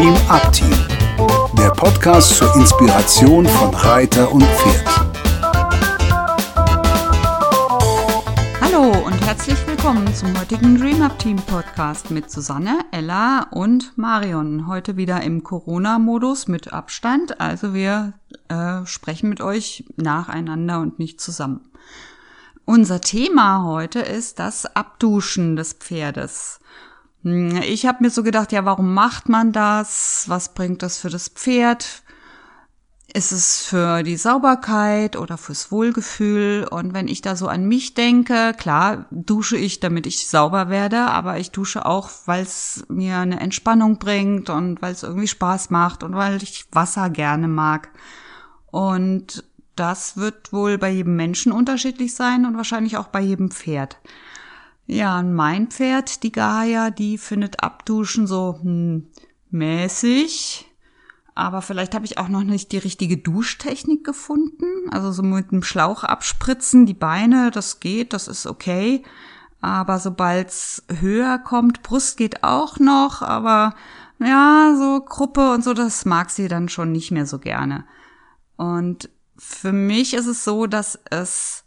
Dream Up Team, der Podcast zur Inspiration von Reiter und Pferd. Hallo und herzlich willkommen zum heutigen Dream Up Team Podcast mit Susanne, Ella und Marion. Heute wieder im Corona-Modus mit Abstand, also wir äh, sprechen mit euch nacheinander und nicht zusammen. Unser Thema heute ist das Abduschen des Pferdes. Hm, ich habe mir so gedacht, ja, warum macht man das? Was bringt das für das Pferd? Ist es für die Sauberkeit oder fürs Wohlgefühl? Und wenn ich da so an mich denke, klar, dusche ich, damit ich sauber werde, aber ich dusche auch, weil es mir eine Entspannung bringt und weil es irgendwie Spaß macht und weil ich Wasser gerne mag. Und das wird wohl bei jedem Menschen unterschiedlich sein und wahrscheinlich auch bei jedem Pferd. Ja, und mein Pferd, die Gaia, die findet Abduschen so hm, mäßig. Aber vielleicht habe ich auch noch nicht die richtige Duschtechnik gefunden. Also so mit dem Schlauch abspritzen, die Beine, das geht, das ist okay. Aber sobald's höher kommt, Brust geht auch noch, aber ja, so Gruppe und so, das mag sie dann schon nicht mehr so gerne. Und für mich ist es so, dass es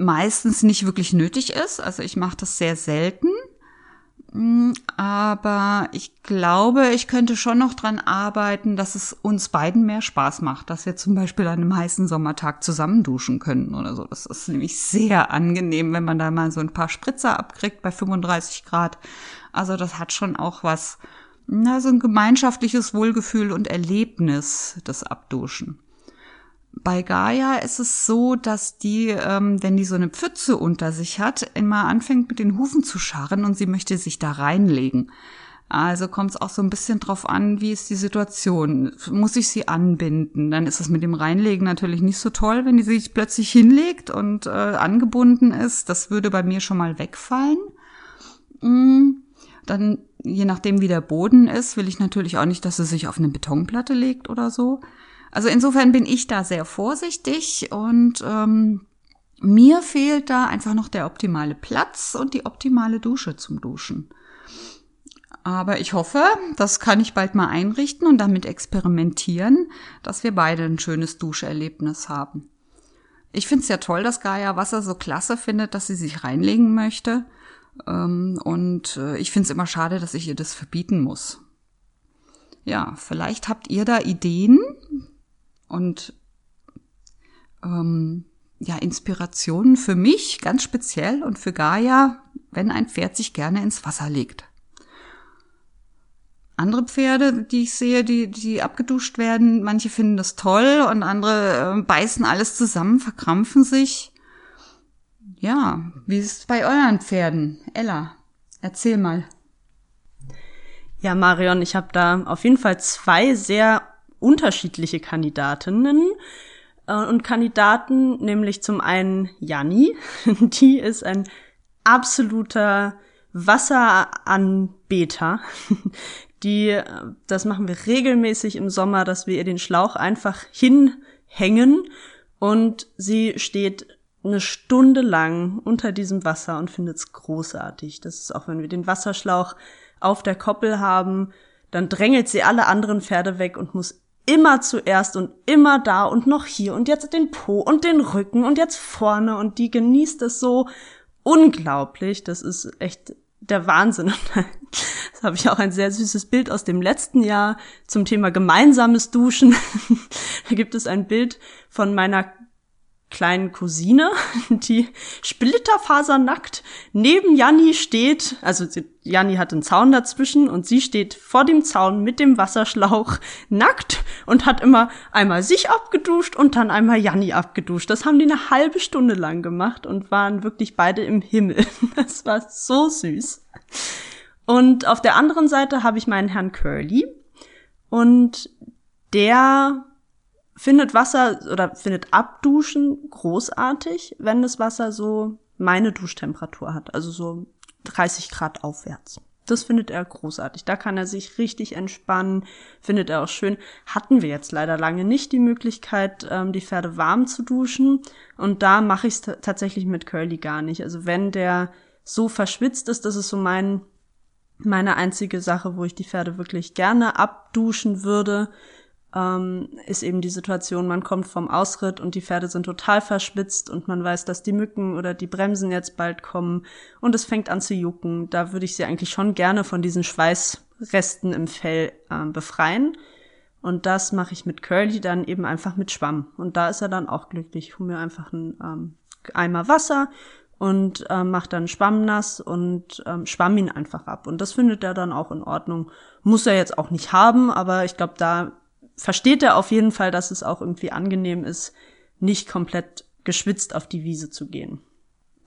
meistens nicht wirklich nötig ist. Also ich mache das sehr selten. Mm, aber ich glaube, ich könnte schon noch dran arbeiten, dass es uns beiden mehr Spaß macht, dass wir zum Beispiel an einem heißen Sommertag zusammen duschen können oder so. Das ist nämlich sehr angenehm, wenn man da mal so ein paar Spritzer abkriegt bei 35 Grad. Also das hat schon auch was, na, so ein gemeinschaftliches Wohlgefühl und Erlebnis, das Abduschen. Bei Gaia ist es so, dass die, ähm, wenn die so eine Pfütze unter sich hat, immer anfängt mit den Hufen zu scharren und sie möchte sich da reinlegen. Also kommt es auch so ein bisschen drauf an, wie ist die Situation. Muss ich sie anbinden? Dann ist es mit dem Reinlegen natürlich nicht so toll, wenn die sich plötzlich hinlegt und äh, angebunden ist. Das würde bei mir schon mal wegfallen. Mm, dann, je nachdem wie der Boden ist, will ich natürlich auch nicht, dass sie sich auf eine Betonplatte legt oder so. Also insofern bin ich da sehr vorsichtig und ähm, mir fehlt da einfach noch der optimale Platz und die optimale Dusche zum Duschen. Aber ich hoffe, das kann ich bald mal einrichten und damit experimentieren, dass wir beide ein schönes Duscherlebnis haben. Ich finde es ja toll, dass Gaia Wasser so klasse findet, dass sie sich reinlegen möchte. Ähm, und äh, ich finde es immer schade, dass ich ihr das verbieten muss. Ja, vielleicht habt ihr da Ideen, und ähm, ja, Inspirationen für mich ganz speziell und für Gaia, wenn ein Pferd sich gerne ins Wasser legt. Andere Pferde, die ich sehe, die, die abgeduscht werden, manche finden das toll und andere äh, beißen alles zusammen, verkrampfen sich. Ja, wie ist es bei euren Pferden? Ella, erzähl mal. Ja, Marion, ich habe da auf jeden Fall zwei sehr unterschiedliche Kandidatinnen äh, und Kandidaten, nämlich zum einen Janni, die ist ein absoluter Wasseranbeter. Die, das machen wir regelmäßig im Sommer, dass wir ihr den Schlauch einfach hinhängen und sie steht eine Stunde lang unter diesem Wasser und findet es großartig. Das ist auch, wenn wir den Wasserschlauch auf der Koppel haben, dann drängelt sie alle anderen Pferde weg und muss immer zuerst und immer da und noch hier und jetzt den Po und den Rücken und jetzt vorne und die genießt es so unglaublich. Das ist echt der Wahnsinn. Das habe ich auch ein sehr süßes Bild aus dem letzten Jahr zum Thema gemeinsames Duschen. Da gibt es ein Bild von meiner kleinen Cousine, die splitterfasernackt neben Janni steht. Also Janni hat einen Zaun dazwischen und sie steht vor dem Zaun mit dem Wasserschlauch nackt und hat immer einmal sich abgeduscht und dann einmal Janni abgeduscht. Das haben die eine halbe Stunde lang gemacht und waren wirklich beide im Himmel. Das war so süß. Und auf der anderen Seite habe ich meinen Herrn Curly und der findet Wasser oder findet Abduschen großartig, wenn das Wasser so meine Duschtemperatur hat, also so 30 Grad aufwärts. Das findet er großartig. Da kann er sich richtig entspannen, findet er auch schön. Hatten wir jetzt leider lange nicht die Möglichkeit, ähm, die Pferde warm zu duschen. Und da mache ich es tatsächlich mit Curly gar nicht. Also wenn der so verschwitzt ist, das ist so mein Meine einzige Sache, wo ich die Pferde wirklich gerne abduschen würde, ähm, ist eben die Situation, man kommt vom Ausritt und die Pferde sind total verschwitzt und man weiß, dass die Mücken oder die Bremsen jetzt bald kommen und es fängt an zu jucken. Da würde ich sie eigentlich schon gerne von diesen Schweißresten im Fell äh, befreien. Und das mache ich mit Curly dann eben einfach mit Schwamm. Und da ist er dann auch glücklich. Ich hole mir einfach einen ähm, Eimer Wasser und ähm, mache dann Schwamm nass und ähm, schwamm ihn einfach ab. Und das findet er dann auch in Ordnung. Muss er jetzt auch nicht haben, aber ich glaube, da versteht er auf jeden Fall, dass es auch irgendwie angenehm ist, nicht komplett geschwitzt auf die Wiese zu gehen.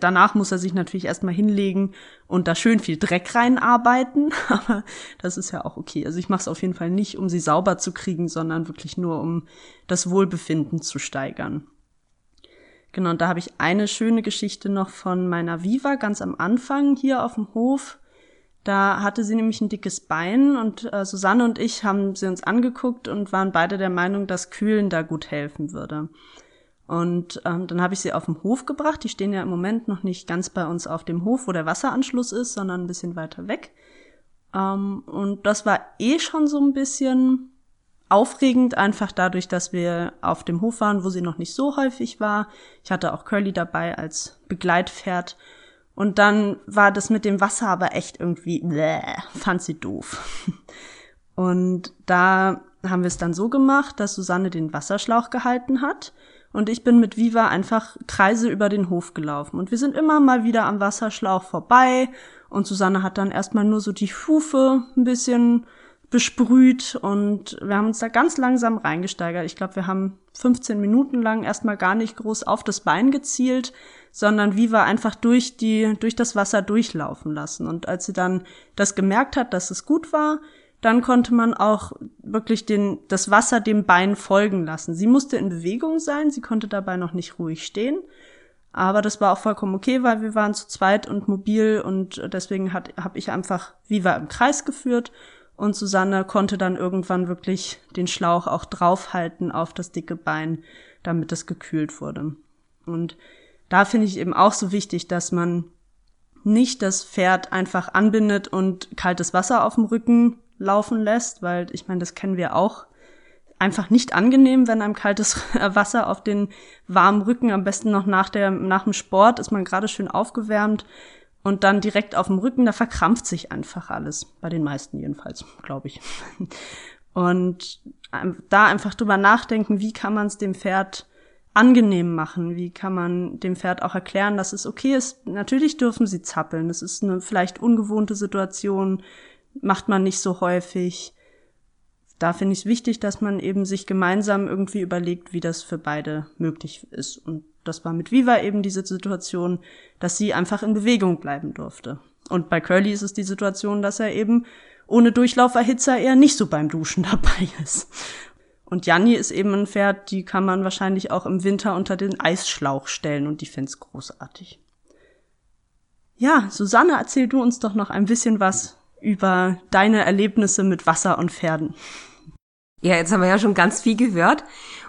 Danach muss er sich natürlich erstmal hinlegen und da schön viel Dreck reinarbeiten, aber das ist ja auch okay. Also ich mache es auf jeden Fall nicht, um sie sauber zu kriegen, sondern wirklich nur, um das Wohlbefinden zu steigern. Genau, und da habe ich eine schöne Geschichte noch von meiner Viva ganz am Anfang hier auf dem Hof. Da hatte sie nämlich ein dickes Bein und äh, Susanne und ich haben sie uns angeguckt und waren beide der Meinung, dass Kühlen da gut helfen würde. Und ähm, dann habe ich sie auf den Hof gebracht. Die stehen ja im Moment noch nicht ganz bei uns auf dem Hof, wo der Wasseranschluss ist, sondern ein bisschen weiter weg. Ähm, und das war eh schon so ein bisschen aufregend, einfach dadurch, dass wir auf dem Hof waren, wo sie noch nicht so häufig war. Ich hatte auch Curly dabei als Begleitpferd und dann war das mit dem Wasser aber echt irgendwie, bläh, fand sie doof. Und da haben wir es dann so gemacht, dass Susanne den Wasserschlauch gehalten hat und ich bin mit Viva einfach Kreise über den Hof gelaufen. Und wir sind immer mal wieder am Wasserschlauch vorbei und Susanne hat dann erstmal nur so die Hufe ein bisschen besprüht und wir haben uns da ganz langsam reingesteigert. Ich glaube, wir haben 15 Minuten lang erstmal gar nicht groß auf das Bein gezielt, sondern Viva einfach durch die, durch das Wasser durchlaufen lassen. Und als sie dann das gemerkt hat, dass es gut war, dann konnte man auch wirklich den, das Wasser dem Bein folgen lassen. Sie musste in Bewegung sein, sie konnte dabei noch nicht ruhig stehen. Aber das war auch vollkommen okay, weil wir waren zu zweit und mobil und deswegen habe ich einfach Viva im Kreis geführt und Susanne konnte dann irgendwann wirklich den Schlauch auch draufhalten auf das dicke Bein, damit es gekühlt wurde. Und da finde ich eben auch so wichtig, dass man nicht das Pferd einfach anbindet und kaltes Wasser auf dem Rücken laufen lässt, weil ich meine, das kennen wir auch. Einfach nicht angenehm, wenn einem kaltes Wasser auf den warmen Rücken, am besten noch nach, der, nach dem Sport, ist man gerade schön aufgewärmt und dann direkt auf dem Rücken, da verkrampft sich einfach alles. Bei den meisten jedenfalls, glaube ich. Und da einfach drüber nachdenken, wie kann man es dem Pferd angenehm machen? Wie kann man dem Pferd auch erklären, dass es okay ist? Natürlich dürfen sie zappeln. Das ist eine vielleicht ungewohnte Situation, macht man nicht so häufig. Da finde ich es wichtig, dass man eben sich gemeinsam irgendwie überlegt, wie das für beide möglich ist. Und das war mit Viva eben diese Situation, dass sie einfach in Bewegung bleiben durfte. Und bei Curly ist es die Situation, dass er eben ohne Durchlauferhitzer eher nicht so beim Duschen dabei ist. Und Janni ist eben ein Pferd, die kann man wahrscheinlich auch im Winter unter den Eisschlauch stellen und die find's großartig. Ja, Susanne, erzähl du uns doch noch ein bisschen was über deine Erlebnisse mit Wasser und Pferden. Ja, jetzt haben wir ja schon ganz viel gehört.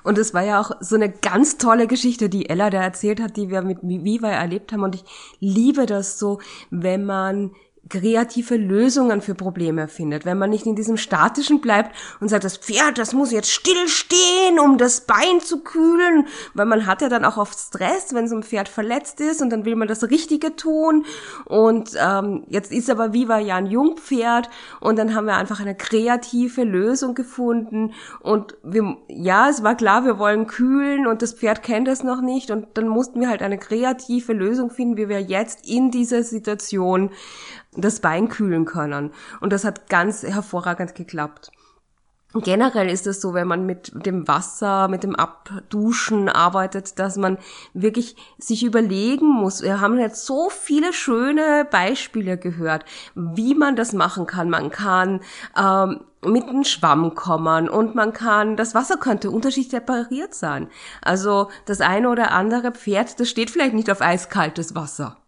Und es war ja auch so eine ganz tolle Geschichte, die Ella da erzählt hat, die wir mit Viva erlebt haben. Und ich liebe das so, wenn man kreative Lösungen für Probleme findet. Wenn man nicht in diesem statischen bleibt und sagt, das Pferd, das muss jetzt stillstehen, um das Bein zu kühlen, weil man hat ja dann auch oft Stress, wenn so ein Pferd verletzt ist und dann will man das Richtige tun. Und ähm, jetzt ist aber Viva ja ein Jungpferd und dann haben wir einfach eine kreative Lösung gefunden. Und wir, ja, es war klar, wir wollen kühlen und das Pferd kennt es noch nicht. Und dann mussten wir halt eine kreative Lösung finden, wie wir jetzt in dieser Situation das Bein kühlen können. Und das hat ganz hervorragend geklappt. Generell ist es so, wenn man mit dem Wasser, mit dem Abduschen arbeitet, dass man wirklich sich überlegen muss. Wir haben jetzt so viele schöne Beispiele gehört, wie man das machen kann. Man kann ähm, mit einem Schwamm kommen und man kann, das Wasser könnte unterschiedlich separiert sein. Also das eine oder andere Pferd, das steht vielleicht nicht auf eiskaltes Wasser.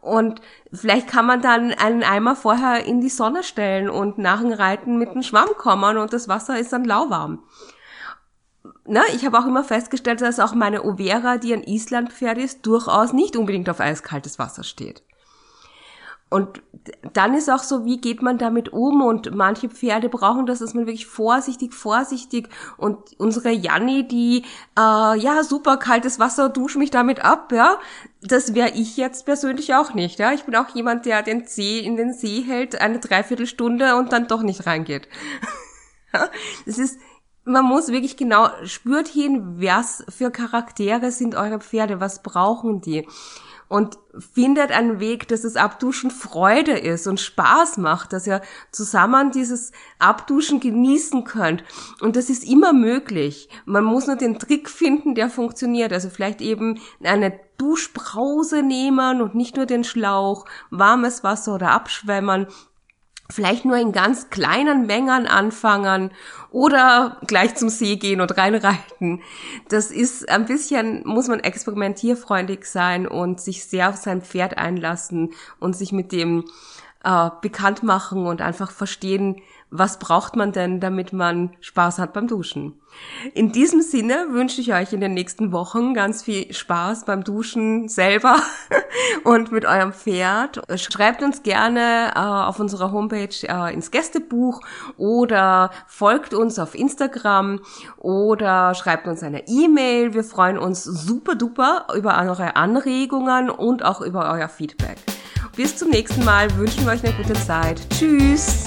Und vielleicht kann man dann einen Eimer vorher in die Sonne stellen und nach dem Reiten mit einem Schwamm kommen und das Wasser ist dann lauwarm. Na, ich habe auch immer festgestellt, dass auch meine Overa, die ein Islandpferd ist, durchaus nicht unbedingt auf eiskaltes Wasser steht. Und dann ist auch so, wie geht man damit um? Und manche Pferde brauchen das, dass man wirklich vorsichtig, vorsichtig. Und unsere Janni, die, äh, ja, super kaltes Wasser, dusche mich damit ab, ja. Das wäre ich jetzt persönlich auch nicht, ja. Ich bin auch jemand, der den See in den See hält, eine Dreiviertelstunde und dann doch nicht reingeht. das ist, man muss wirklich genau, spürt hin, was für Charaktere sind eure Pferde, was brauchen die und findet einen Weg, dass das Abduschen Freude ist und Spaß macht, dass ihr zusammen dieses Abduschen genießen könnt. Und das ist immer möglich. Man muss nur den Trick finden, der funktioniert. Also vielleicht eben eine Duschbrause nehmen und nicht nur den Schlauch, warmes Wasser oder abschwemmern vielleicht nur in ganz kleinen Mengen anfangen oder gleich zum See gehen und reinreiten. Das ist ein bisschen, muss man experimentierfreundlich sein und sich sehr auf sein Pferd einlassen und sich mit dem äh, bekannt machen und einfach verstehen, was braucht man denn, damit man Spaß hat beim Duschen. In diesem Sinne wünsche ich euch in den nächsten Wochen ganz viel Spaß beim Duschen selber und mit eurem Pferd. Schreibt uns gerne äh, auf unserer Homepage äh, ins Gästebuch oder folgt uns auf Instagram oder schreibt uns eine E-Mail. Wir freuen uns super duper über eure Anregungen und auch über euer Feedback. Bis zum nächsten Mal wünschen wir euch eine gute Zeit. Tschüss!